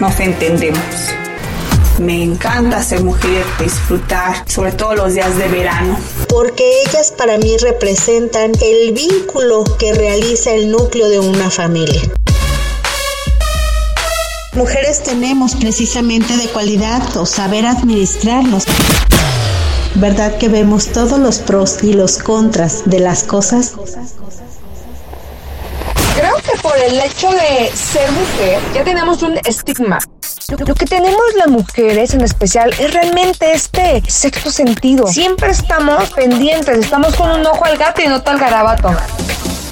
nos entendemos. Me encanta ser mujer, disfrutar, sobre todo los días de verano. Porque ellas para mí representan el vínculo que realiza el núcleo de una familia. Mujeres tenemos precisamente de cualidad o saber administrarnos. ¿Verdad que vemos todos los pros y los contras de las cosas? Por el hecho de ser mujer ya tenemos un estigma. Lo, que tenemos las mujeres en especial es realmente este sexto sentido. Siempre estamos pendientes, estamos con un ojo al gato y no al garabato.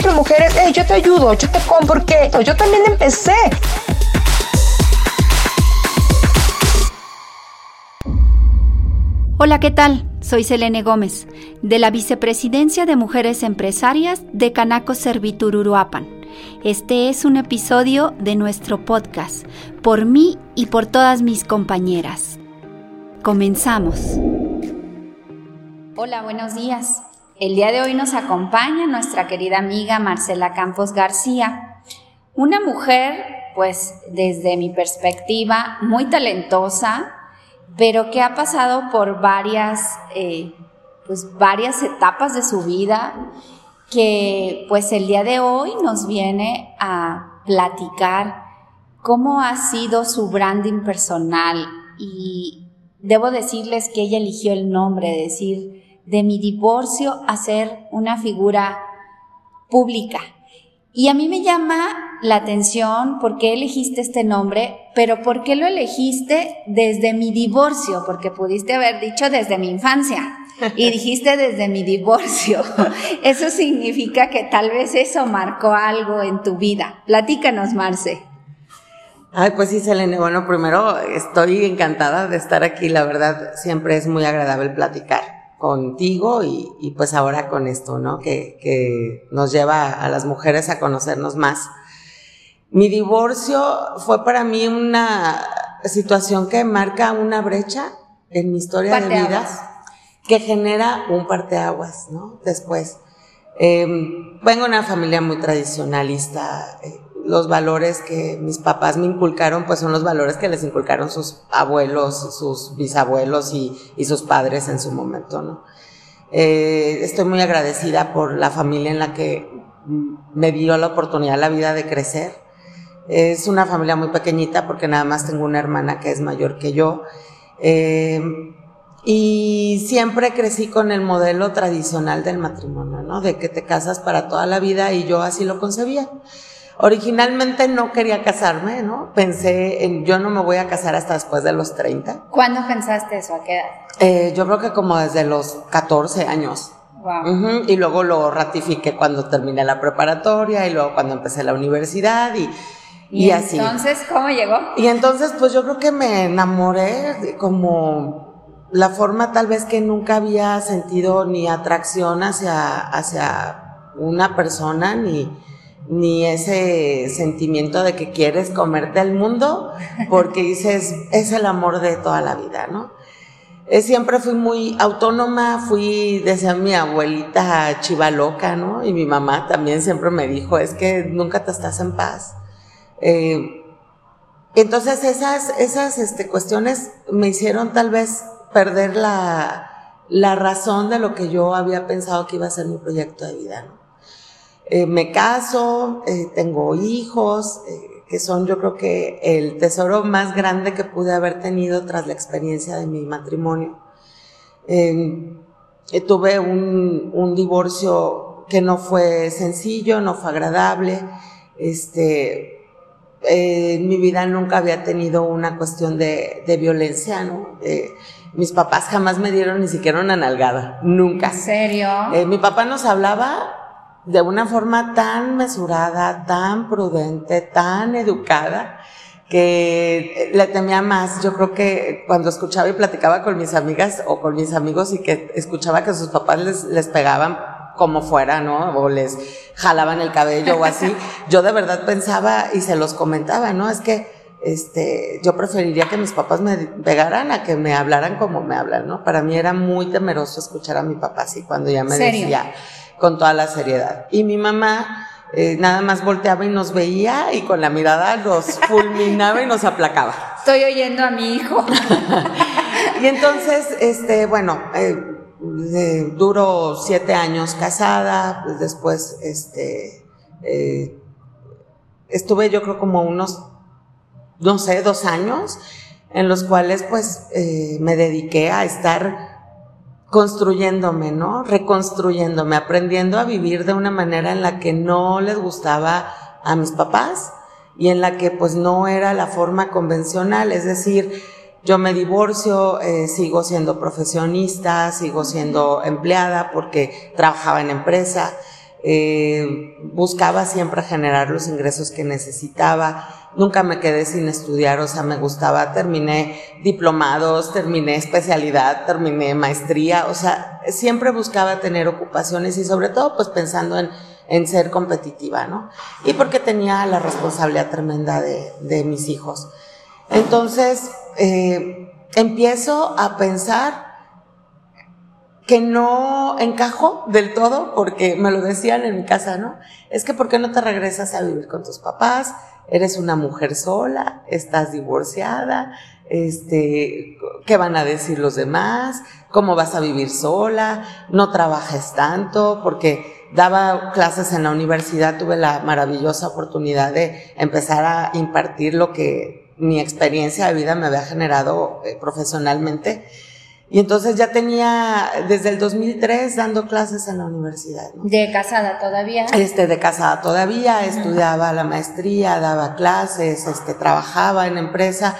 Las mujeres, hey, yo te ayudo, yo te compro, porque yo también empecé. Hola, ¿qué tal? Soy Selene Gómez, de la Vicepresidencia de Mujeres Empresarias de Canaco Servitur Uruapan. Este es un episodio de nuestro podcast, por mí y por todas mis compañeras. Comenzamos. Hola, buenos días. El día de hoy nos acompaña nuestra querida amiga Marcela Campos García, una mujer, pues desde mi perspectiva, muy talentosa, pero que ha pasado por varias, eh, pues varias etapas de su vida que pues el día de hoy nos viene a platicar cómo ha sido su branding personal. Y debo decirles que ella eligió el nombre, decir, de mi divorcio a ser una figura pública. Y a mí me llama la atención por qué elegiste este nombre, pero por qué lo elegiste desde mi divorcio, porque pudiste haber dicho desde mi infancia y dijiste desde mi divorcio. Eso significa que tal vez eso marcó algo en tu vida. Platícanos, Marce. Ay, pues sí, Selene. Bueno, primero estoy encantada de estar aquí. La verdad, siempre es muy agradable platicar contigo y, pues ahora con esto, ¿no? Que, que, nos lleva a las mujeres a conocernos más. Mi divorcio fue para mí una situación que marca una brecha en mi historia de vida, que genera un parteaguas, ¿no? Después. Em, vengo de una familia muy tradicionalista, eh, los valores que mis papás me inculcaron, pues son los valores que les inculcaron sus abuelos, sus bisabuelos y, y sus padres en su momento, ¿no? Eh, estoy muy agradecida por la familia en la que me dio la oportunidad, la vida de crecer. Es una familia muy pequeñita porque nada más tengo una hermana que es mayor que yo. Eh, y siempre crecí con el modelo tradicional del matrimonio, ¿no? De que te casas para toda la vida y yo así lo concebía. Originalmente no quería casarme, ¿no? Pensé en, yo no me voy a casar hasta después de los 30. ¿Cuándo pensaste eso? ¿A qué edad? Eh, yo creo que como desde los 14 años. Wow. Y luego lo ratifiqué cuando terminé la preparatoria y luego cuando empecé la universidad y, y, así. Entonces, ¿cómo llegó? Y entonces, pues yo creo que me enamoré como la forma tal vez que nunca había sentido ni atracción hacia, hacia una persona, ni, ni ese sentimiento de que quieres comerte el mundo, porque dices, es el amor de toda la vida, ¿no? Eh, siempre fui muy autónoma, fui, decía mi abuelita chiva loca, ¿no? Y mi mamá también siempre me dijo, es que nunca te estás en paz. Eh, entonces esas, esas este, cuestiones me hicieron tal vez perder la, la razón de lo que yo había pensado que iba a ser mi proyecto de vida, ¿no? Eh, me caso, eh, tengo hijos, eh, que son yo creo que el tesoro más grande que pude haber tenido tras la experiencia de mi matrimonio. Em, tuve un, un, divorcio que no fue sencillo, no fue agradable. Este, en mi vida nunca había tenido una cuestión de, de violencia, ¿no? Mis papás jamás me dieron ni siquiera una nalgada, nunca. ¿En serio? mi papá nos hablaba de una forma tan mesurada, tan prudente, tan educada, que le temía más. Yo creo que cuando escuchaba y platicaba con mis amigas o con mis amigos y que escuchaba que sus papás les, les pegaban como fuera, ¿no? O les jalaban el cabello o así, yo de verdad pensaba y se los comentaba, ¿no? Es que este, yo preferiría que mis papás me pegaran a que me hablaran como me hablan, ¿no? Para mí era muy temeroso escuchar a mi papá así cuando ya me decía con toda la seriedad. Y mi mamá eh, nada más volteaba y nos veía y con la mirada nos fulminaba y nos aplacaba. Estoy oyendo a mi hijo. y entonces, este, bueno, eh, duro siete años casada, pues después, este, eh, estuve yo creo como unos, no sé, dos años en los cuales pues eh, me dediqué a estar construyéndome, ¿no? Reconstruyéndome, aprendiendo a vivir de una manera en la que no les gustaba a mis papás y en la que pues no era la forma convencional, es decir, yo me divorcio, eh, sigo siendo profesionista, sigo siendo empleada porque trabajaba en empresa, eh, buscaba siempre generar los ingresos que necesitaba, nunca me quedé sin estudiar, o sea, me gustaba, terminé diplomados, terminé especialidad, terminé maestría, o sea, siempre buscaba tener ocupaciones y sobre todo pues pensando en, en ser competitiva, ¿no? Y porque tenía la responsabilidad tremenda de, de mis hijos. Entonces, eh, empiezo a pensar que no encajo del todo, porque me lo decían en mi casa, ¿no? Es que ¿por qué no te regresas a vivir con tus papás? Eres una mujer sola, estás divorciada, este, ¿qué van a decir los demás? ¿Cómo vas a vivir sola? No trabajes tanto, porque daba clases en la universidad, tuve la maravillosa oportunidad de empezar a impartir lo que mi experiencia de vida me había generado eh, profesionalmente y entonces ya tenía desde el 2003 dando clases en la universidad. ¿De casada todavía? Este, de casada todavía, estudiaba la maestría, daba clases, este, trabajaba en empresa.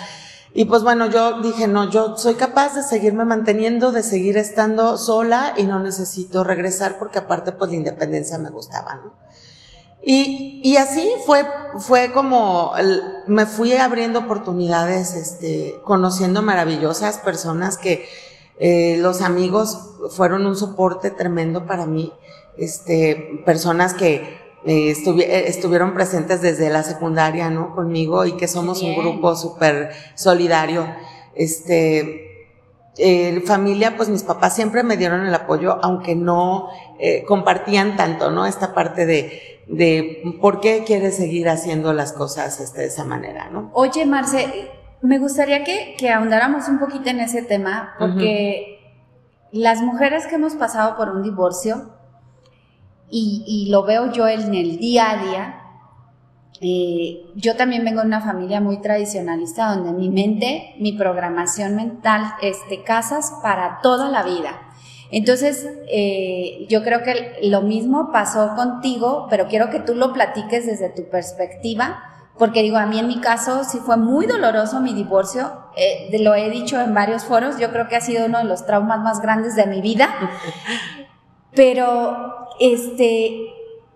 Y pues bueno, yo dije, no, yo soy capaz de seguirme manteniendo, de seguir estando sola y no necesito regresar porque aparte pues la independencia me gustaba, ¿no? Y, y así fue, fue como me fui abriendo oportunidades, este, conociendo maravillosas personas que eh, los amigos fueron un soporte tremendo para mí, este, personas que eh, eh, estuvieron presentes desde la secundaria, ¿no? Conmigo y que somos un grupo súper solidario. Este, eh, familia, pues mis papás siempre me dieron el apoyo, aunque no eh, compartían tanto, ¿no? Esta parte de, de por qué quieres seguir haciendo las cosas este, de esa manera, ¿no? Oye, Marce, me gustaría que, que ahondáramos un poquito en ese tema, porque las mujeres que hemos pasado por un divorcio, y, y, lo veo yo en el día a día, eh, yo también vengo de una familia muy tradicionalista, donde mi mente, mi programación mental es de casas para toda la vida. Entonces, eh, yo creo que lo mismo pasó contigo, pero quiero que tú lo platiques desde tu perspectiva porque digo, a mí en mi caso sí fue muy doloroso mi divorcio, eh, lo he dicho en varios foros, yo creo que ha sido uno de los traumas más grandes de mi vida, pero este,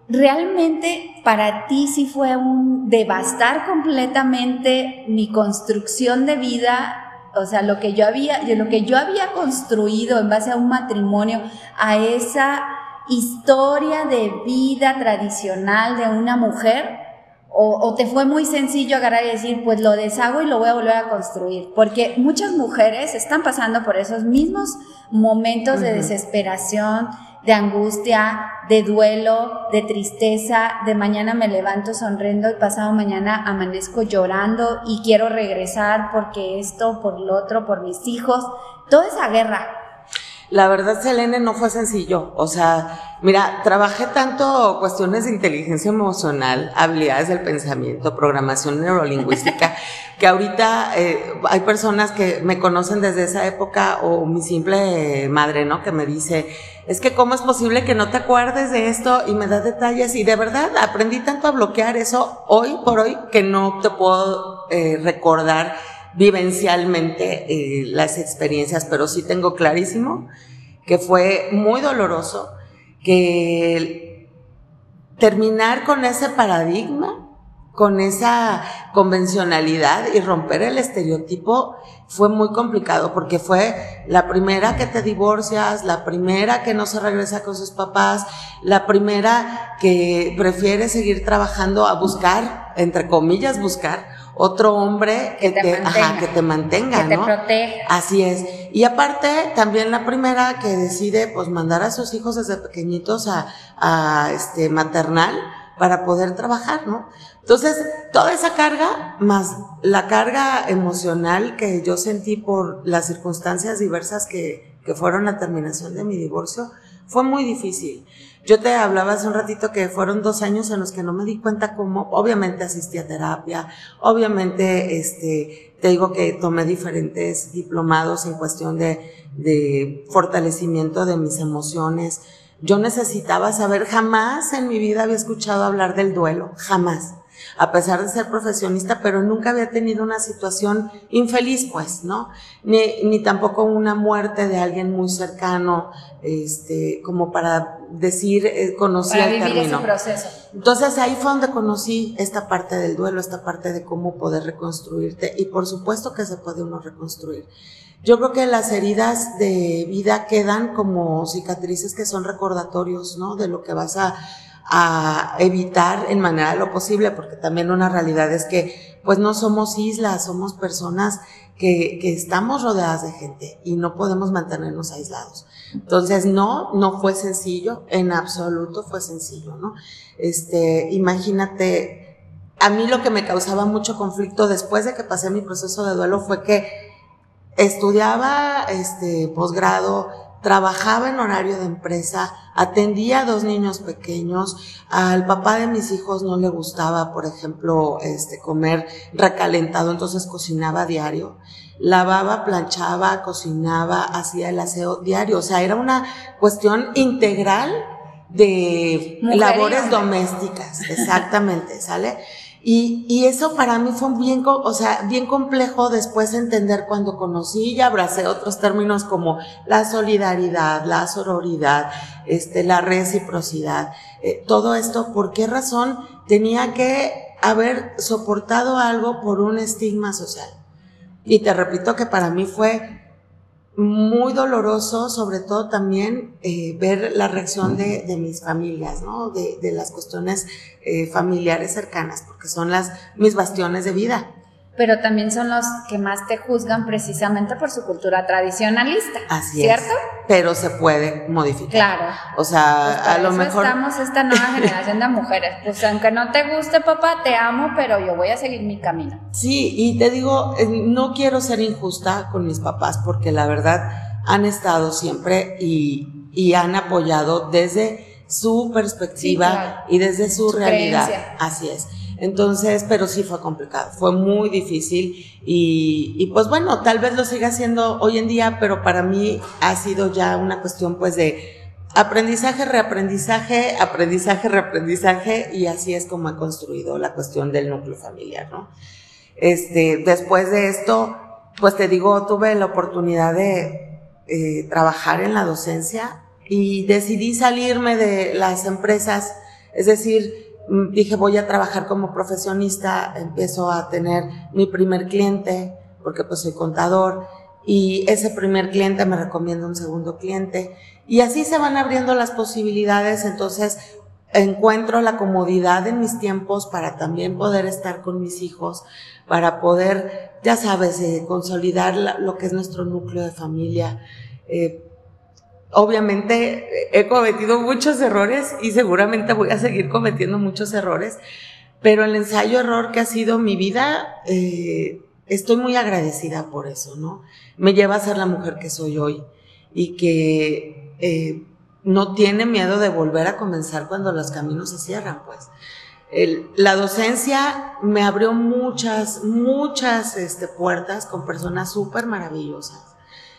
realmente para ti sí fue un devastar completamente mi construcción de vida, o sea, lo que yo había, lo que yo había construido en base a un matrimonio, a esa historia de vida tradicional de una mujer, o, te fue muy sencillo agarrar y decir, pues lo deshago y lo voy a volver a construir. Porque muchas mujeres están pasando por esos mismos momentos de desesperación, de angustia, de duelo, de tristeza, de mañana me levanto sonriendo y pasado mañana amanezco llorando y quiero regresar porque esto, por lo otro, por mis hijos. Toda esa guerra la verdad, Selene, no fue sencillo. O sea, mira, trabajé tanto cuestiones de inteligencia emocional, habilidades del pensamiento, programación neurolingüística, que ahorita eh, hay personas que me conocen desde esa época o mi simple madre, ¿no? Que me dice, es que cómo es posible que no te acuerdes de esto y me da detalles. Y de verdad, aprendí tanto a bloquear eso hoy por hoy que no te puedo eh, recordar vivencialmente eh, las experiencias, pero sí tengo clarísimo que fue muy doloroso, que terminar con ese paradigma, con esa convencionalidad y romper el estereotipo fue muy complicado porque fue la primera que te divorcias, la primera que no se regresa con sus papás, la primera que prefiere seguir trabajando a buscar, entre comillas, buscar otro hombre que, te, mantenga, que te mantenga, que te proteja. Así es. Y aparte, también la primera que decide, pues, mandar a sus hijos desde pequeñitos a, a este, maternal, para poder trabajar, ¿no? Entonces, toda esa carga, más la carga emocional que yo sentí por las circunstancias diversas que, que fueron la terminación de mi divorcio, fue muy difícil. Yo te hablaba hace un ratito que fueron dos años en los que no me di cuenta cómo, obviamente asistí a terapia, obviamente, este, te digo que tomé diferentes diplomados en cuestión de, de fortalecimiento de mis emociones. Yo necesitaba saber, jamás en mi vida había escuchado hablar del duelo, jamás a pesar de ser profesionista, pero nunca había tenido una situación infeliz, pues, ¿no? Ni, ni tampoco una muerte de alguien muy cercano, este, como para decir, eh, conocí para el vivir ese proceso. Entonces ahí fue donde conocí esta parte del duelo, esta parte de cómo poder reconstruirte y por supuesto que se puede uno reconstruir. Yo creo que las heridas de vida quedan como cicatrices que son recordatorios, ¿no? De lo que vas a, a evitar en manera de lo posible, porque también una realidad es que pues no somos islas, somos personas que, que estamos rodeadas de gente y no podemos mantenernos aislados. Entonces, no, no fue sencillo, en absoluto fue sencillo, ¿no? Este, imagínate, a mí lo que me causaba mucho conflicto después de que pasé mi proceso de duelo fue que estudiaba este posgrado, trabajaba en horario de empresa, atendía a dos niños pequeños, al papá de mis hijos no le gustaba, por ejemplo, este comer recalentado, entonces cocinaba diario, lavaba, planchaba, cocinaba, hacía el aseo diario, o sea, era una cuestión integral de Mujer labores domésticas, exactamente, ¿sale? Y, y eso para mí fue bien, o sea, bien complejo después entender cuando conocí y abracé otros términos como la solidaridad, la sororidad, este, la reciprocidad, eh, todo esto, ¿por qué razón tenía que haber soportado algo por un estigma social? Y te repito que para mí fue muy doloroso, sobre todo también eh, ver la reacción de, de mis familias, ¿no? De, de las cuestiones eh, familiares cercanas, porque son las mis bastiones de vida. Pero también son los que más te juzgan precisamente por su cultura tradicionalista. Así ¿Cierto? es. Pero se puede modificar. Claro. O Pues sea, por a lo eso mejor. estamos esta nueva generación de mujeres. Pues aunque no te guste, papá, te amo, pero yo voy a seguir mi camino. Sí, y te digo, eh, no quiero ser injusta con mis papás porque la verdad han estado siempre y, y han apoyado desde su perspectiva Sí, claro. y desde su, Su realidad. creencia. Así es. Entonces, pero sí fue complicado, fue muy difícil y, y pues bueno, tal vez lo siga siendo hoy en día, pero para mí ha sido ya una cuestión pues de aprendizaje, reaprendizaje, aprendizaje, reaprendizaje y así es como he construido la cuestión del núcleo familiar, ¿no? Este, después de esto, pues te digo, tuve la oportunidad de eh, trabajar en la docencia y decidí salirme de las empresas, es decir, dije voy a trabajar como profesionista, empiezo a tener mi primer cliente, porque pues soy contador, y ese primer cliente me recomienda un segundo cliente, y así se van abriendo las posibilidades, entonces encuentro la comodidad en mis tiempos para también poder estar con mis hijos, para poder, ya sabes, eh, consolidar lo que es nuestro núcleo de familia. Eh, obviamente he cometido muchos errores y seguramente voy a seguir cometiendo muchos errores, pero el ensayo error que ha sido mi vida, eh, estoy muy agradecida por eso, ¿no? Me lleva a ser la mujer que soy hoy y que eh, no tiene miedo de volver a comenzar cuando los caminos se cierran, pues. La docencia me abrió muchas, muchas este, puertas con personas súper maravillosas.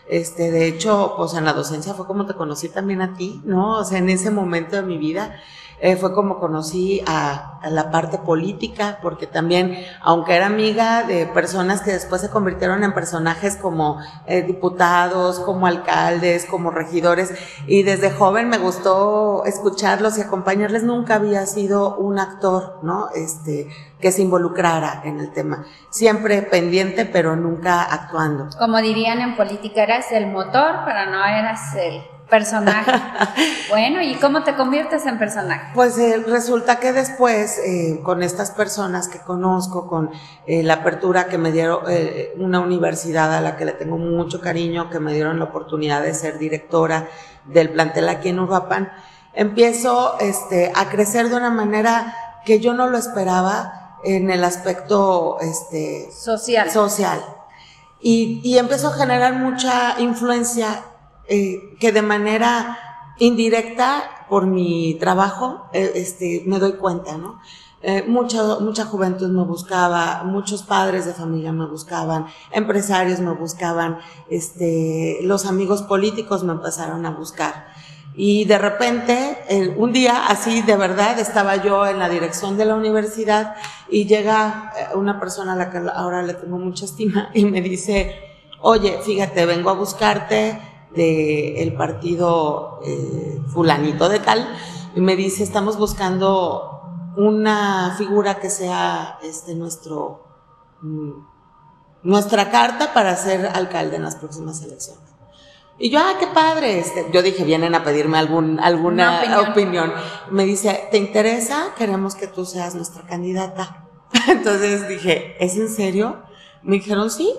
Este, de hecho, pues en la docencia fue como te conocí también a ti, ¿no? O sea, en ese momento de mi vida eh, fue como conocí a, la parte política, porque también, aunque era amiga de personas que después se convirtieron en personajes como eh, diputados, como alcaldes, como regidores, y desde joven me gustó escucharlos y acompañarles, nunca había sido un actor, ¿no? Este, que se involucrara en el tema. Siempre pendiente, pero nunca actuando. Como dirían en política, eras el motor, pero no eras el personaje. bueno, ¿y cómo te conviertes en personaje? Pues eh, resulta que después, eh, con estas personas que conozco, con eh, la apertura que me dieron eh, una universidad a la que le tengo mucho cariño, que me dieron la oportunidad de ser directora del plantel aquí en Uruapan, empiezo este, a crecer de una manera que yo no lo esperaba en el aspecto este, social. social. Y, y empezó a generar mucha influencia eh, que de manera indirecta por mi trabajo eh, este, me doy cuenta, ¿no? Eh, mucha, mucha juventud me buscaba, muchos padres de familia me buscaban, empresarios me buscaban, este, los amigos políticos me empezaron a buscar. Y de repente, un día así de verdad, estaba yo en la dirección de la universidad y llega eh, una persona a la que ahora le tengo mucha estima y me dice, oye, fíjate, vengo a buscarte del partido eh, fulanito de tal y me dice, estamos buscando una figura que sea este nuestro mm, nuestra carta para ser alcalde en las próximas elecciones. Y yo, ah, qué padre. Este, yo dije, vienen a pedirme algún, alguna opinión. opinión. Me dice, ¿te interesa? Queremos que tú seas nuestra candidata. Entonces dije, ¿es en serio? Me dijeron, sí.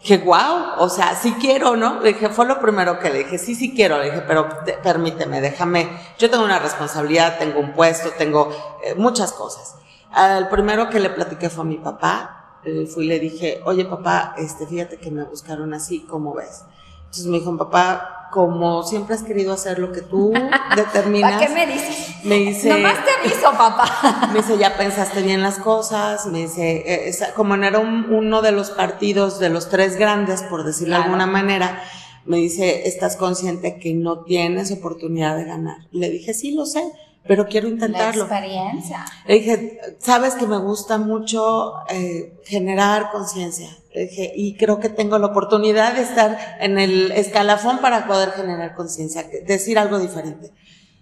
Dije, wow, o sea, sí quiero, ¿no? Le dije, fue lo primero que le dije, sí, sí quiero. Le dije, pero permíteme, déjame. Yo tengo una responsabilidad, tengo un puesto, tengo eh, muchas cosas. El primero que le platiqué fue a mi papá. Eh, fui y le dije, oye papá, este, fíjate que me buscaron así, ¿cómo ves? Entonces me dijo, papá, como siempre has querido hacer lo que tú determinas. ¿Para qué me dices? Me dice. Nomás te aviso, papá. me dice, ya pensaste bien las cosas. Me dice, eh, como no era uno de los partidos de los tres grandes, por decirlo de alguna manera, me dice, ¿estás consciente que no tienes oportunidad de ganar? Le dije, sí, lo sé pero quiero intentarlo. La experiencia. Le dije, sabes que me gusta mucho eh, generar conciencia. Dije, y creo que tengo la oportunidad de estar en el escalafón para poder generar conciencia, decir algo diferente.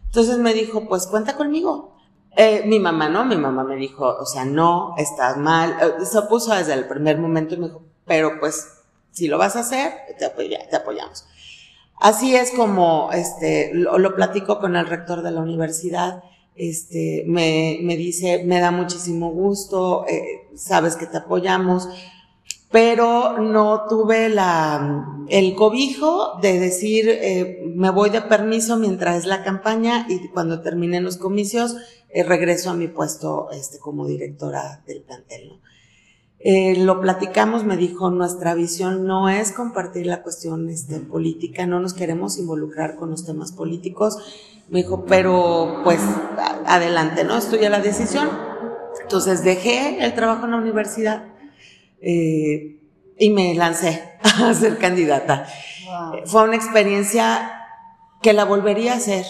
Entonces me dijo, pues cuenta conmigo. Eh, mi mamá, ¿no? Mi mamá me dijo, o sea, no, estás mal. Eh, se opuso desde el primer momento y me dijo, pero pues, si lo vas a hacer, te, te apoyamos. Así es como este, lo, lo, platico con el rector de la universidad. Este, me, me dice, me da muchísimo gusto, eh, sabes que te apoyamos, pero no tuve el cobijo de decir, eh, me voy de permiso mientras es la campaña y cuando terminen los comicios, eh, regreso a mi puesto este, como directora del plantel. Eh, lo platicamos, me dijo, nuestra visión no es compartir la cuestión este, política, no nos queremos involucrar con los temas políticos. Me dijo, pero pues adelante, ¿no? Estoy a la decisión. Entonces dejé el trabajo en la universidad eh, y me lancé a ser candidata. Fue una experiencia que la volvería a hacer,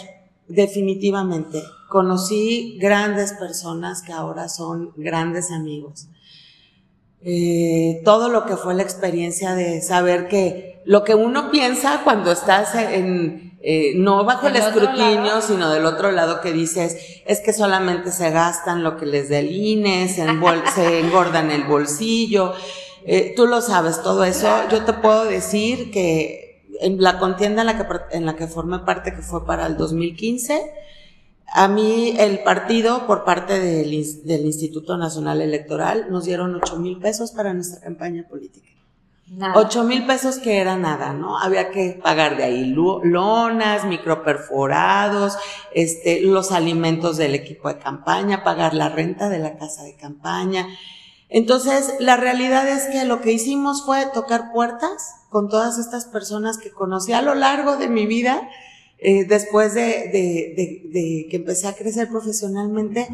definitivamente. Conocí grandes personas que ahora son grandes amigos eh, todo lo que fue la experiencia de saber que lo que uno piensa cuando estás en, eh, no bajo el escrutinio, sino del otro lado que dices, es que solamente se gastan lo que les dé el INE, se, engordan el bolsillo, eh, tú lo sabes, todo eso. Yo te puedo decir que en la contienda en la que, en la que formé parte, que fue para el 2015, a mí el partido, por parte del, Instituto Nacional Electoral, nos dieron ocho mil pesos para nuestra campaña política. Ocho mil pesos que era nada, ¿no? Había que pagar de ahí lonas, microperforados, este, los alimentos del equipo de campaña, pagar la renta de la casa de campaña. Entonces, la realidad es que lo que hicimos fue tocar puertas con todas estas personas que conocí a lo largo de mi vida, eh, después de, que empecé a crecer profesionalmente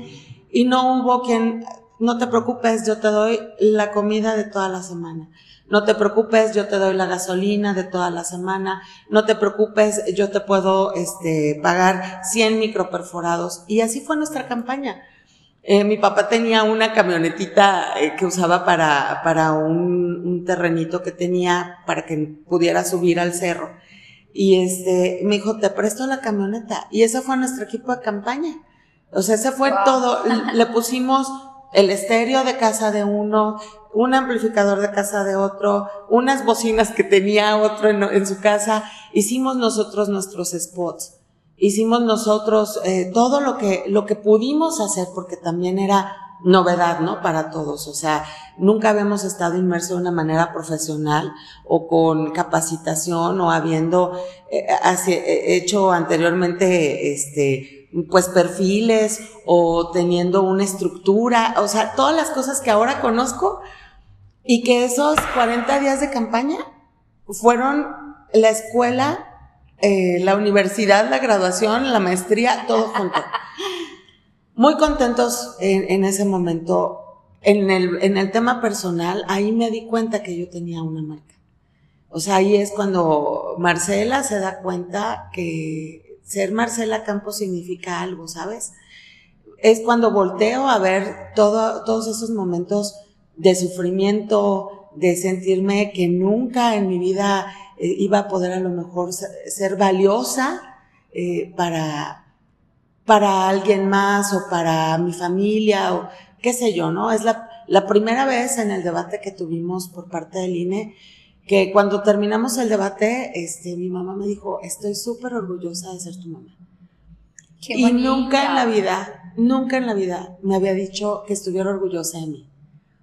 y no hubo quien, no te preocupes, yo te doy la comida de toda la semana. No te preocupes, yo te doy la gasolina de toda la semana. No te preocupes, yo te puedo este, pagar 100 microperforados. Y así fue nuestra campaña. Eh, mi papá tenía una camionetita eh, que usaba para, para un, un terrenito que tenía para que pudiera subir al cerro. Y este, me dijo, te presto la camioneta. Y ese fue nuestro equipo de campaña. O sea, ese fue todo. Le pusimos el estéreo de casa de uno, un amplificador de casa de otro, unas bocinas que tenía otro en, su casa. Hicimos nosotros nuestros spots. Hicimos nosotros eh, todo lo que, lo que pudimos hacer porque también era novedad, ¿no? Para todos. O sea, nunca habíamos estado inmersos de una manera profesional o con capacitación o habiendo eh, eh, hecho anteriormente, este, pues perfiles o teniendo una estructura, o sea, todas las cosas que ahora conozco y que esos 40 días de campaña fueron la escuela, eh, la universidad, la graduación, la maestría, todo junto. Muy contentos en, en ese momento. En el, en el tema personal, ahí me di cuenta que yo tenía una marca. O sea, ahí es cuando Marcela se da cuenta que ser Marcela Campos significa algo, ¿sabes? Es cuando volteo a ver todo, todos esos momentos de sufrimiento, de sentirme que nunca en mi vida eh, iba a poder a lo mejor ser valiosa eh, para, para alguien más o para mi familia o qué sé yo, ¿no? Es la, la primera vez en el debate que tuvimos por parte del INE que cuando terminamos el debate, este, mi mamá me dijo, estoy súper orgullosa de ser tu mamá. y nunca en la vida, nunca en la vida me había dicho que estuviera orgullosa de mí.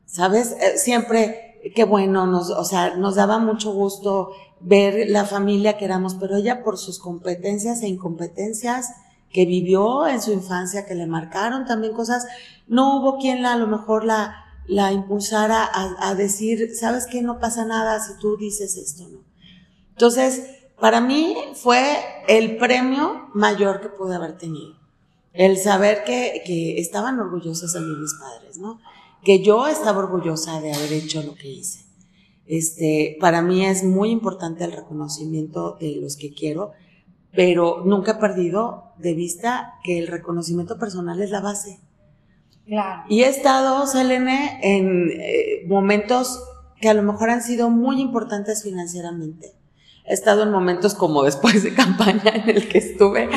¿Sabes? Eh, siempre, qué bueno, nos, o sea, nos daba mucho gusto ver la familia que éramos, pero ella por sus competencias e incompetencias que vivió en su infancia, que le marcaron también cosas, no hubo quien la, a lo mejor la, la impulsara a, decir, sabes que no pasa nada si tú dices esto, ¿no? Entonces, para mí fue el premio mayor que pude haber tenido. El saber que, que estaban orgullosos de mí mis padres, ¿no? Que yo estaba orgullosa de haber hecho lo que hice. Este, para mí es muy importante el reconocimiento de los que quiero, pero nunca he perdido de vista que el reconocimiento personal es la base. Y he estado, Selene, en eh, momentos que a lo mejor han sido muy importantes financieramente. He estado en momentos como después de campaña en el que estuve,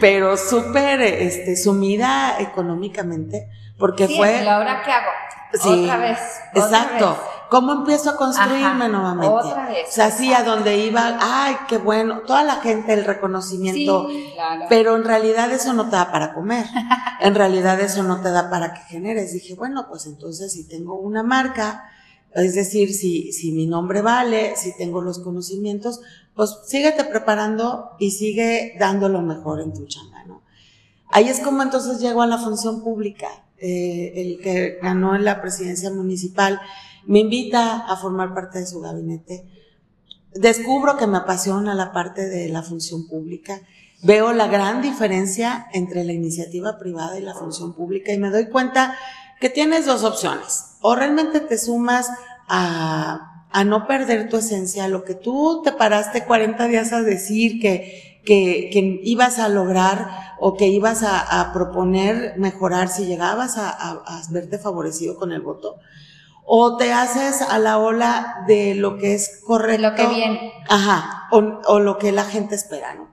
pero súper este, sumida económicamente, porque sí, fue... ¿Y ahora qué hago? Sí, otra vez. exacto. ¿Cómo empiezo a construirme nuevamente? Otra vez. O sea, sí, a donde iba, ay, qué bueno, toda la gente, el reconocimiento. Sí, claro. Pero en realidad eso no te da para comer. en realidad eso no te da para que generes. Dije, bueno, pues entonces si tengo una marca, es decir, si, si mi nombre vale, si tengo los conocimientos, pues síguete preparando y sigue dando lo mejor en tu chamba, ¿no? Ahí es como entonces llego a la función pública, eh, el que ganó en la presidencia municipal me invita a formar parte de su gabinete. Descubro que me apasiona la parte de la función pública. Veo la gran diferencia entre la iniciativa privada y la función pública y me doy cuenta que tienes dos opciones. O realmente te sumas a, no perder tu esencia, lo que tú te paraste 40 días a decir que, ibas a lograr o que ibas a, proponer mejorar si llegabas a, verte favorecido con el voto o te haces a la ola de lo que es correcto. lo que viene. Ajá, o, lo que la gente espera, ¿no?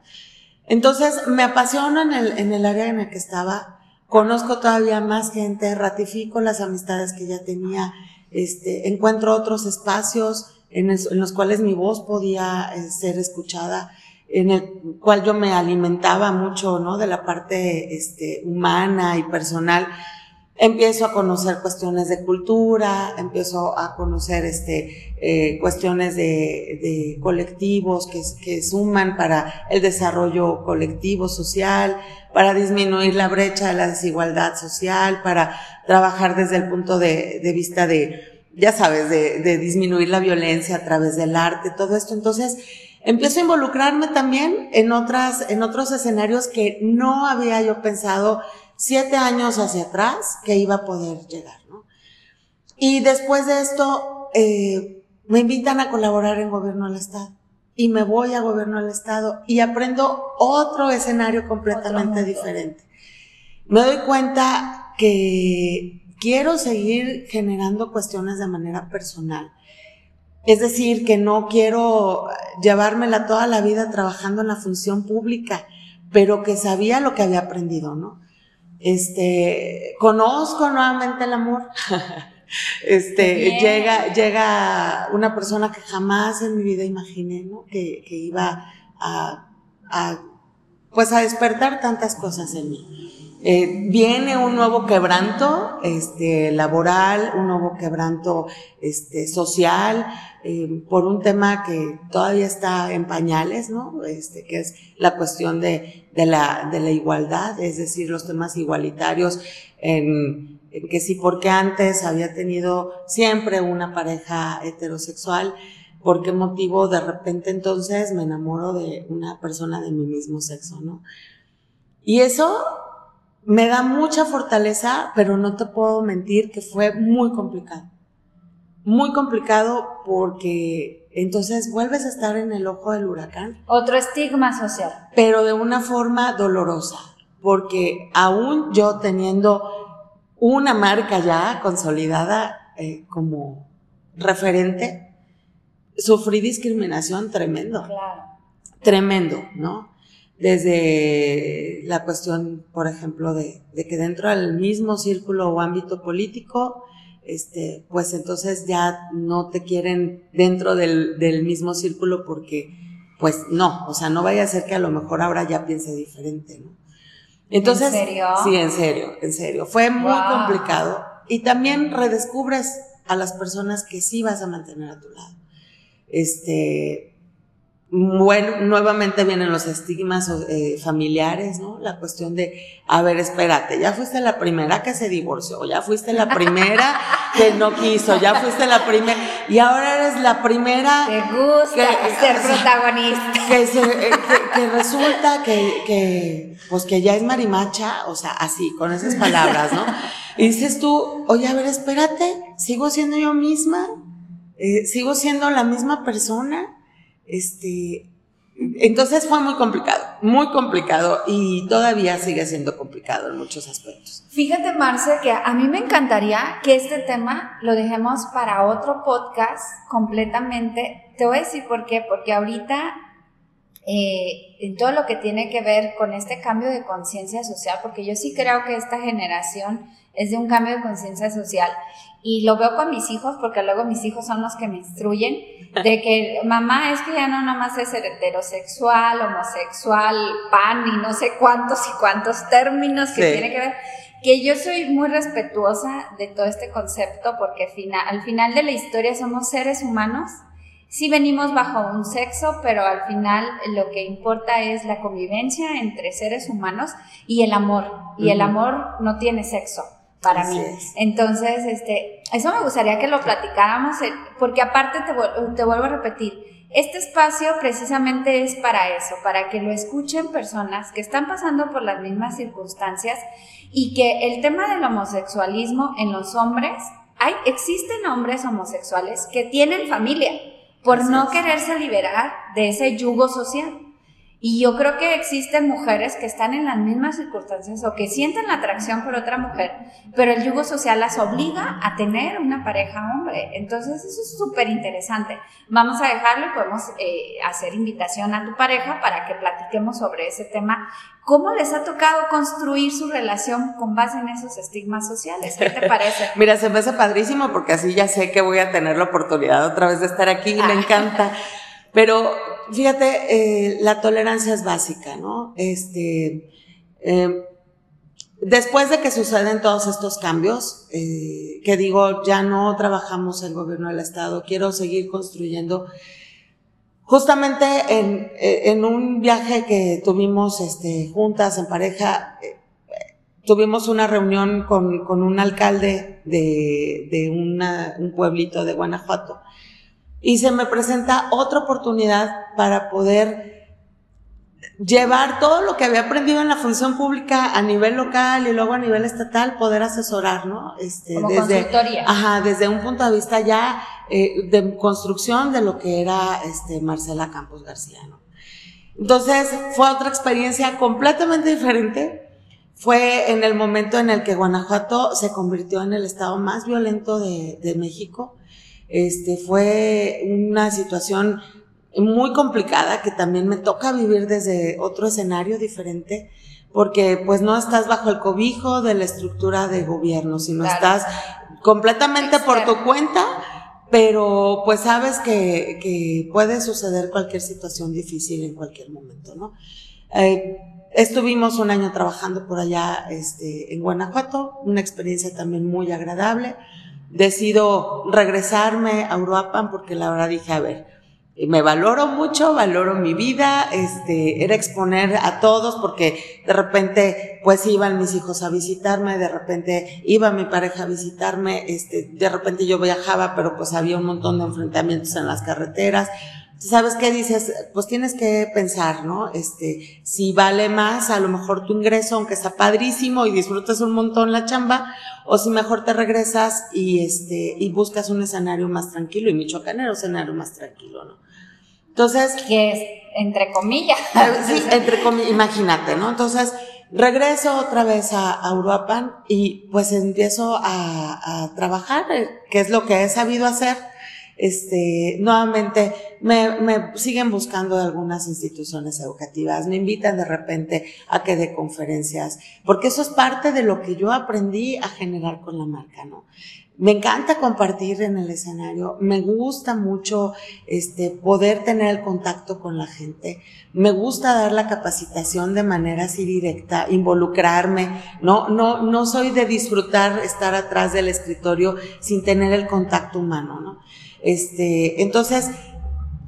Entonces, me apasiona en el, en el área en el que estaba, conozco todavía más gente, ratifico las amistades que ya tenía, este, encuentro otros espacios en, en los cuales mi voz podía eh, ser escuchada, en el cual yo me alimentaba mucho, ¿no? De la parte, este, humana y personal empiezo a conocer cuestiones de cultura, empiezo a conocer este, eh, cuestiones de, de colectivos que, que, suman para el desarrollo colectivo social, para disminuir la brecha de la desigualdad social, para trabajar desde el punto de, de vista de, ya sabes, de, de disminuir la violencia a través del arte, todo esto. Entonces, empiezo a involucrarme también en otras, en otros escenarios que no había yo pensado siete años hacia atrás que iba a poder llegar, ¿no? Y después de esto, eh, me invitan a colaborar en gobierno del Estado. Y me voy a gobierno del Estado y aprendo otro escenario completamente diferente. Me doy cuenta que quiero seguir generando cuestiones de manera personal. Es decir, que no quiero llevármela toda la vida trabajando en la función pública, pero que sabía lo que había aprendido, ¿no? Este, conozco nuevamente el amor. este, llega, llega una persona que jamás en mi vida imaginé, ¿no? Que, que iba a, a, pues a despertar tantas cosas en mí. Eh, viene un nuevo quebranto este, laboral, un nuevo quebranto este, social, eh, por un tema que todavía está en pañales, ¿no? Este, que es la cuestión de, la igualdad, es decir, los temas igualitarios en, en que sí, porque antes había tenido siempre una pareja heterosexual, ¿por qué motivo de repente entonces me enamoro de una persona de mi mismo sexo, ¿no? Y eso me da mucha fortaleza, pero no te puedo mentir que fue muy complicado. Muy complicado porque entonces vuelves a estar en el ojo del huracán. Otro estigma social. Pero de una forma dolorosa, porque aún yo teniendo una marca ya consolidada eh, como referente, sufrí discriminación tremendo. Claro. Tremendo, ¿no? Desde la cuestión, por ejemplo, de, que dentro del mismo círculo o ámbito político, este, pues entonces ya no te quieren dentro del, del, mismo círculo porque, pues no, o sea, no vaya a ser que a lo mejor ahora ya piense diferente, ¿no? Entonces, ¿En serio? Sí, en serio, en serio. Fue muy complicado. Y también redescubres a las personas que sí vas a mantener a tu lado. Este, bueno, nuevamente vienen los estigmas eh, familiares, ¿no? La cuestión de, a ver, espérate, ya fuiste la primera que se divorció, ya fuiste la primera que no quiso, ya fuiste la primera, y ahora eres la primera. Te gusta que, ser protagonista. Eh, que, resulta que, que, pues que ya es marimacha, o sea, así, con esas palabras, ¿no? Y dices tú, oye, a ver, espérate, sigo siendo yo misma, eh, sigo siendo la misma persona este, entonces fue muy complicado, muy complicado y todavía sigue siendo complicado en muchos aspectos. Fíjate, Marce, que a mí me encantaría que este tema lo dejemos para otro podcast completamente. Te voy a decir por qué, porque ahorita eh, en todo lo que tiene que ver con este cambio de conciencia social, porque yo sí creo que esta generación es de un cambio de conciencia social y lo veo con mis hijos, porque luego mis hijos son los que me instruyen, de que mamá es que ya no nomás es heterosexual, homosexual, pan y no sé cuántos y cuántos términos que tiene que ver, que yo soy muy respetuosa de todo este concepto porque al final de la historia somos seres humanos, sí venimos bajo un sexo, pero al final lo que importa es la convivencia entre seres humanos y el amor, y el amor no tiene sexo para mí. Entonces, este, eso me gustaría que lo platicáramos, eh, porque aparte te, te vuelvo a repetir, este espacio precisamente es para eso, para que lo escuchen personas que están pasando por las mismas circunstancias y que el tema del homosexualismo en los hombres, hay, existen hombres homosexuales que tienen familia por no quererse liberar de ese yugo social. Y yo creo que existen mujeres que están en las mismas circunstancias o que sienten la atracción por otra mujer, pero el yugo social las obliga a tener una pareja hombre. Entonces eso es súper interesante. Vamos a dejarlo y podemos eh, hacer invitación a tu pareja para que platiquemos sobre ese tema. ¿Cómo les ha tocado construir su relación con base en esos estigmas sociales? ¿Qué te parece? Mira, se me hace padrísimo porque así ya sé que voy a tener la oportunidad otra vez de estar aquí y me ah. encanta. Pero fíjate, eh, la tolerancia es básica, ¿no? Este, eh, después de que suceden todos estos cambios, eh, que digo, ya no trabajamos el gobierno del Estado, quiero seguir construyendo. Justamente en, en un viaje que tuvimos este, juntas en pareja, tuvimos una reunión con, un alcalde de, un pueblito de Guanajuato y se me presenta otra oportunidad para poder llevar todo lo que había aprendido en la función pública a nivel local y luego a nivel estatal, poder asesorar, ¿no? Este, Como desde, consultoría. Ajá, desde un punto de vista ya eh, de construcción de lo que era este, Marcela Campos García, ¿no? Entonces, fue otra experiencia completamente diferente. Fue en el momento en el que Guanajuato se convirtió en el estado más violento de, de México este, fue una situación muy complicada que también me toca vivir desde otro escenario diferente porque pues no estás bajo el cobijo de la estructura de gobierno, sino estás completamente por tu cuenta, pero pues sabes que, que, puede suceder cualquier situación difícil en cualquier momento, ¿no? Eh, estuvimos un año trabajando por allá este, en Guanajuato, una experiencia también muy agradable. Decido regresarme a Uruapan porque la verdad dije, a ver, me valoro mucho, valoro mi vida, este, era exponer a todos porque de repente pues iban mis hijos a visitarme, de repente iba mi pareja a visitarme, este, de repente yo viajaba, pero pues había un montón de enfrentamientos en las carreteras. ¿Sabes qué dices? Pues tienes que pensar, ¿no? Este, si vale más a lo mejor tu ingreso, aunque está padrísimo y disfrutas un montón la chamba, o si mejor te regresas y este, y buscas un escenario más tranquilo, y Michoacán era un escenario más tranquilo, ¿no? Entonces. Que es entre comillas. Sí, entre comillas, imagínate, ¿no? Entonces, regreso otra vez a, a Uruapan y pues empiezo a, a trabajar, eh, que es lo que he sabido hacer. Este, nuevamente, me, me siguen buscando algunas instituciones educativas, me invitan de repente a que dé conferencias, porque eso es parte de lo que yo aprendí a generar con la marca, ¿no? Me encanta compartir en el escenario, me gusta mucho este, poder tener el contacto con la gente, me gusta dar la capacitación de manera así directa, involucrarme, no, no, no soy de disfrutar estar atrás del escritorio sin tener el contacto humano, ¿no? Este, entonces,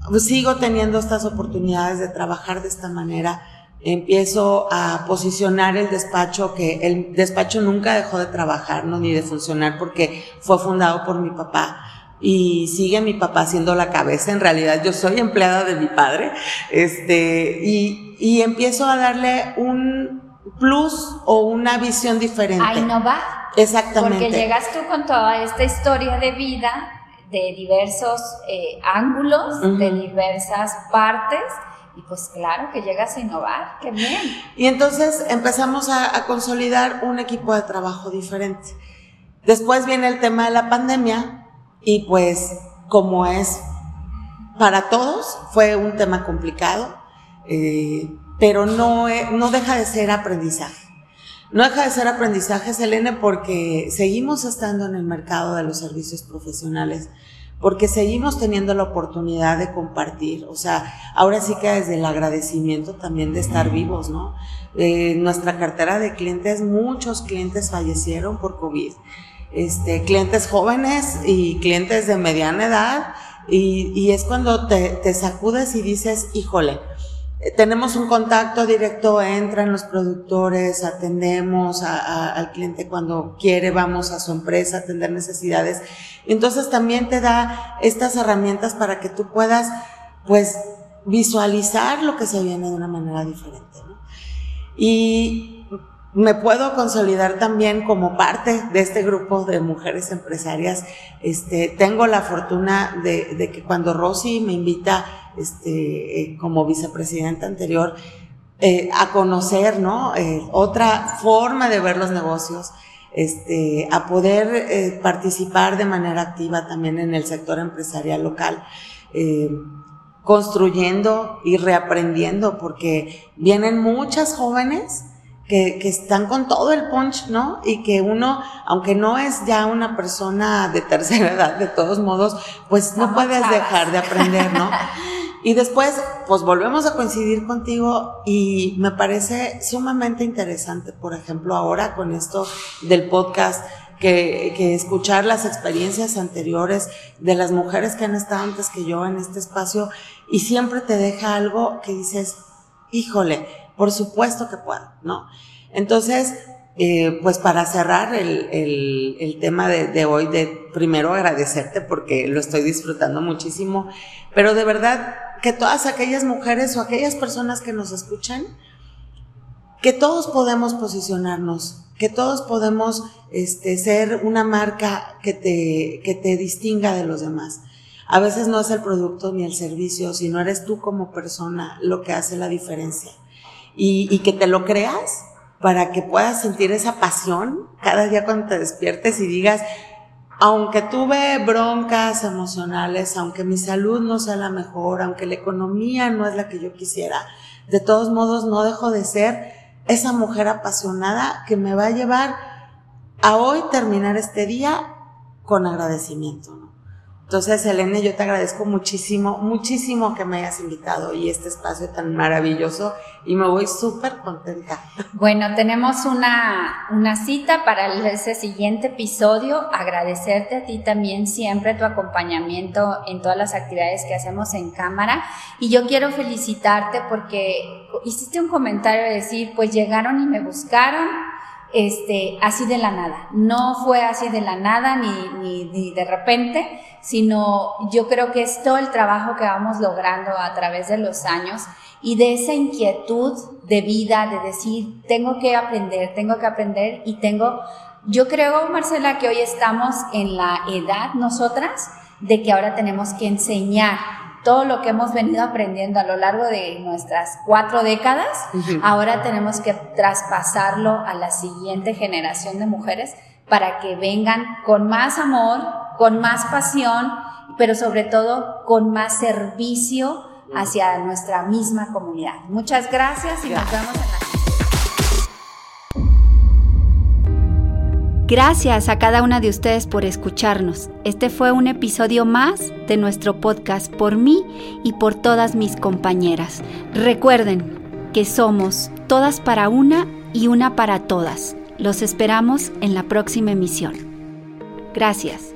pues, sigo teniendo estas oportunidades de trabajar de esta manera empiezo a posicionar el despacho, que el despacho nunca dejó de trabajar, ¿no? ni de funcionar, porque fue fundado por mi papá. Y sigue mi papá siendo la cabeza. En realidad, yo soy empleada de mi padre. Este, y, y empiezo a darle un plus o una visión diferente. A innovar. Exactamente. Porque llegas tú con toda esta historia de vida de diversos eh, ángulos, de diversas partes y pues claro que llegas a innovar, qué bien. Y entonces empezamos a, consolidar un equipo de trabajo diferente. Después viene el tema de la pandemia y pues como es para todos, fue un tema complicado, eh, pero no, no deja de ser aprendizaje. No deja de ser aprendizaje, Selene, porque seguimos estando en el mercado de los servicios profesionales porque seguimos teniendo la oportunidad de compartir, o sea, ahora sí que desde el agradecimiento también de estar vivos, ¿no? Eh, nuestra cartera de clientes, muchos clientes fallecieron por COVID, este, clientes jóvenes y clientes de mediana edad, y, y es cuando te, te sacudes y dices, híjole, tenemos un contacto directo, entran los productores, atendemos al cliente cuando quiere, vamos a su empresa a atender necesidades. Entonces también te da estas herramientas para que tú puedas, pues, visualizar lo que se viene de una manera diferente. Y me puedo consolidar también como parte de este grupo de mujeres empresarias. Este, tengo la fortuna de, de que cuando Rosy me invita este, eh, como vicepresidenta anterior eh, a conocer ¿no? Eh, otra forma de ver los negocios, este, a poder participar de manera activa también en el sector empresarial local. Construyendo y reaprendiendo, porque vienen muchas jóvenes que, que, están con todo el punch, ¿no? Y que uno, aunque no es ya una persona de tercera edad, de todos modos, pues no puedes dejar de aprender, ¿no? Y después, pues volvemos a coincidir contigo y me parece sumamente interesante, por ejemplo, ahora con esto del podcast, que, que, escuchar las experiencias anteriores de las mujeres que han estado antes que yo en este espacio y siempre te deja algo que dices, híjole, por supuesto que puedo, ¿no? Entonces, eh, pues para cerrar el, tema de, de, hoy, de primero agradecerte porque lo estoy disfrutando muchísimo, pero de verdad que todas aquellas mujeres o aquellas personas que nos escuchan, que todos podemos posicionarnos, que todos podemos este, ser una marca que te, que te distinga de los demás. A veces no es el producto ni el servicio, sino eres tú como persona lo que hace la diferencia. Y, que te lo creas para que puedas sentir esa pasión cada día cuando te despiertes y digas, aunque tuve broncas emocionales, aunque mi salud no sea la mejor, aunque la economía no es la que yo quisiera, de todos modos no dejo de ser esa mujer apasionada que me va a llevar a hoy terminar este día con agradecimiento. Entonces, Elena, yo te agradezco muchísimo, muchísimo que me hayas invitado y este espacio tan maravilloso y me voy súper contenta. Bueno, tenemos una, una cita para ese siguiente episodio. Agradecerte a ti también siempre tu acompañamiento en todas las actividades que hacemos en cámara. Y yo quiero felicitarte porque hiciste un comentario de decir, pues llegaron y me buscaron este, así de la nada. No fue así de la nada ni, ni, de repente, sino yo creo que es todo el trabajo que vamos logrando a través de los años y de esa inquietud de vida, de decir, tengo que aprender, tengo que aprender y tengo, yo creo, Marcela, que hoy estamos en la edad nosotras de que ahora tenemos que enseñar todo lo que hemos venido aprendiendo a lo largo de nuestras cuatro décadas, ahora tenemos que traspasarlo a la siguiente generación de mujeres para que vengan con más amor, con más pasión, pero sobre todo con más servicio hacia nuestra misma comunidad. Muchas gracias y nos vemos en la Gracias a cada una de ustedes por escucharnos. Este fue un episodio más de nuestro podcast por mí y por todas mis compañeras. Recuerden que somos todas para una y una para todas. Los esperamos en la próxima emisión. Gracias.